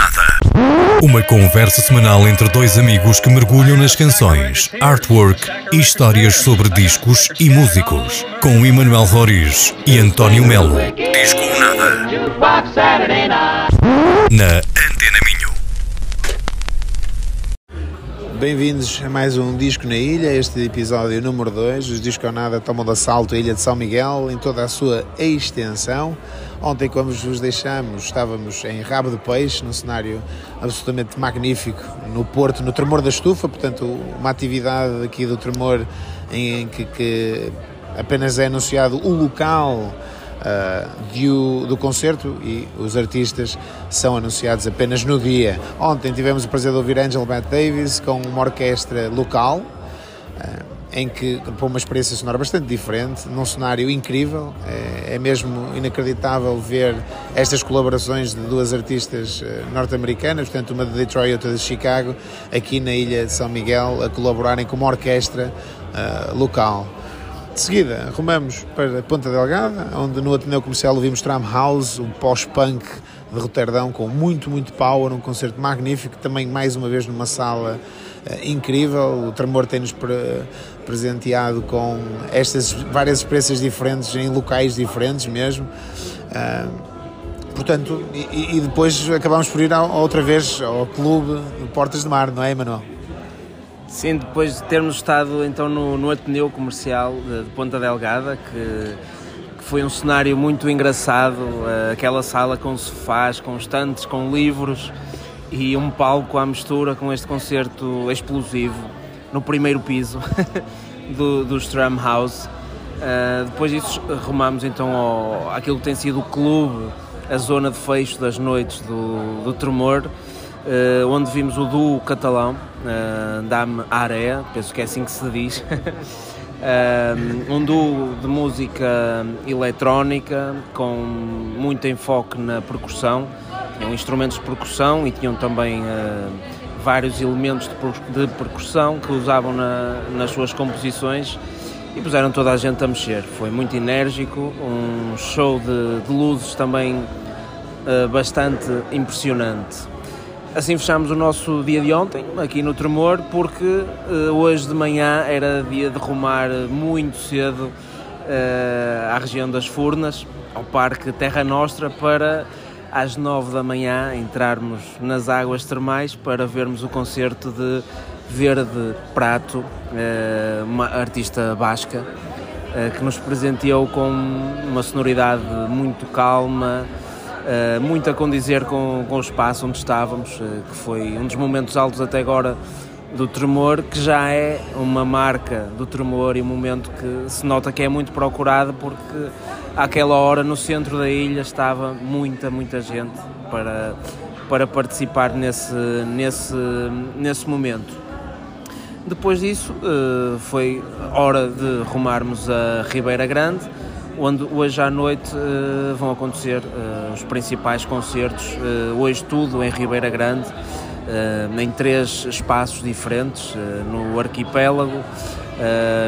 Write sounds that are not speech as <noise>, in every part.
Nada. Uma conversa semanal entre dois amigos que mergulham nas canções, artwork e histórias sobre discos e músicos. Com Emanuel Roriz e António Melo. Disco ou Nada. Na Antena Minho. Bem-vindos a mais um Disco na Ilha, este episódio número 2. Os Disco Nada tomam de assalto a Ilha de São Miguel em toda a sua extensão. Ontem, como vos deixamos, estávamos em Rabo de Peixe, num cenário absolutamente magnífico, no Porto, no Tremor da Estufa, portanto, uma atividade aqui do Tremor em que, que apenas é anunciado o local uh, do concerto e os artistas são anunciados apenas no dia. Ontem tivemos o prazer de ouvir Angel Matt Davis com uma orquestra local. Uh, em que para uma experiência sonora bastante diferente, num cenário incrível. É, é, mesmo inacreditável ver estas colaborações de duas artistas uh, norte-americanas, portanto, uma de Detroit e outra de Chicago, aqui na ilha de São Miguel, a colaborarem com uma orquestra uh, local. De seguida, rumamos para Ponta Delgada, onde no Ateneu Comercial ouvimos Tram House, um pós-punk de Roterdão com muito, muito power, um concerto magnífico, também mais uma vez numa sala uh, incrível. O Tremor tem-nos pre presenteado com estas várias experiências diferentes em locais diferentes mesmo. Uh, portanto, e, e, depois acabamos por ir outra vez ao clube Portas de Mar, não é, Emanuel? Sim, depois de termos estado então no, no Ateneu Comercial de, de Ponta Delgada, que, que, foi um cenário muito engraçado, uh, aquela sala com sofás, com estantes, com livros e um palco à mistura com este concerto explosivo no primeiro piso <laughs> do, do Stram House. Uh, depois disso rumamos então ao, àquilo que tem sido o clube, a zona de fecho das noites do, do Tremor, uh, onde vimos o duo catalão, uh, Dame Area, penso que é assim que se diz, uh, <laughs> um duo de música eletrónica com muito enfoque na percussão, tinham instrumentos de percussão e tinham também vários elementos de, percussão que usavam na, nas suas composições e puseram toda a gente a mexer. Foi muito enérgico, um show de, de luzes também bastante impressionante. Assim fechamos o nosso dia de ontem, aqui no Tremor, porque uh, hoje de manhã era dia de rumar muito cedo uh, à região das Furnas, ao Parque Terra Nostra, para às nove da manhã entrarmos nas águas termais para vermos o concerto de Verde Prato, uh, uma artista basca, que nos presenteou com uma sonoridade muito calma, Uh, muito a condizer com, com o espaço onde estávamos, uh, que foi um dos momentos altos até agora do tremor, que já é uma marca do tremor e um momento que se nota que é muito procurado porque àquela hora no centro da ilha estava muita, muita gente para, para participar nesse, nesse, nesse momento. Depois disso uh, foi hora de rumarmos a Ribeira Grande, onde hoje à noite vão acontecer os principais concertos, uh, hoje tudo em Ribeira Grande, em três espaços diferentes, no arquipélago,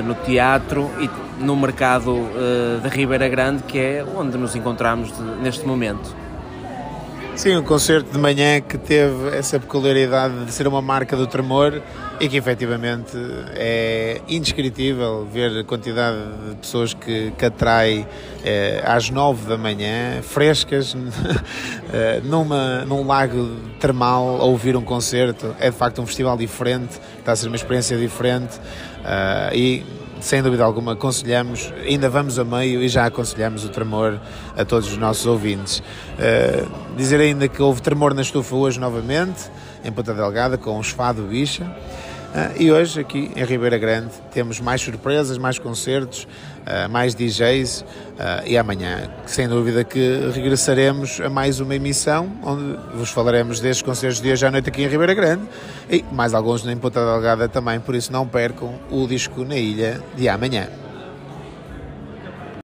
no teatro e no mercado de Ribeira Grande, que é onde nos encontramos neste momento. Sim, um concerto de manhã que teve essa peculiaridade de ser uma marca do tremor e que efetivamente é indescritível ver a quantidade de pessoas que, que atrai é, às nove da manhã, frescas, <laughs> eh, numa, num lago termal, a ouvir um concerto. É de facto um festival diferente, está a ser uma experiência diferente uh, e sem dúvida alguma, aconselhamos, ainda vamos a meio e já aconselhamos o tremor a todos os nossos ouvintes. Uh, dizer ainda que houve tremor na estufa hoje novamente, em Ponta Delgada, com o Esfado Bicha. Uh, e hoje, aqui em Ribeira Grande, temos mais surpresas, mais concertos, uh, mais DJs uh, e amanhã, sem dúvida, que regressaremos a mais uma emissão onde vos falaremos destes concertos de hoje à noite aqui em Ribeira Grande e mais alguns em Ponta Delgada também, por isso não percam o disco na ilha de amanhã.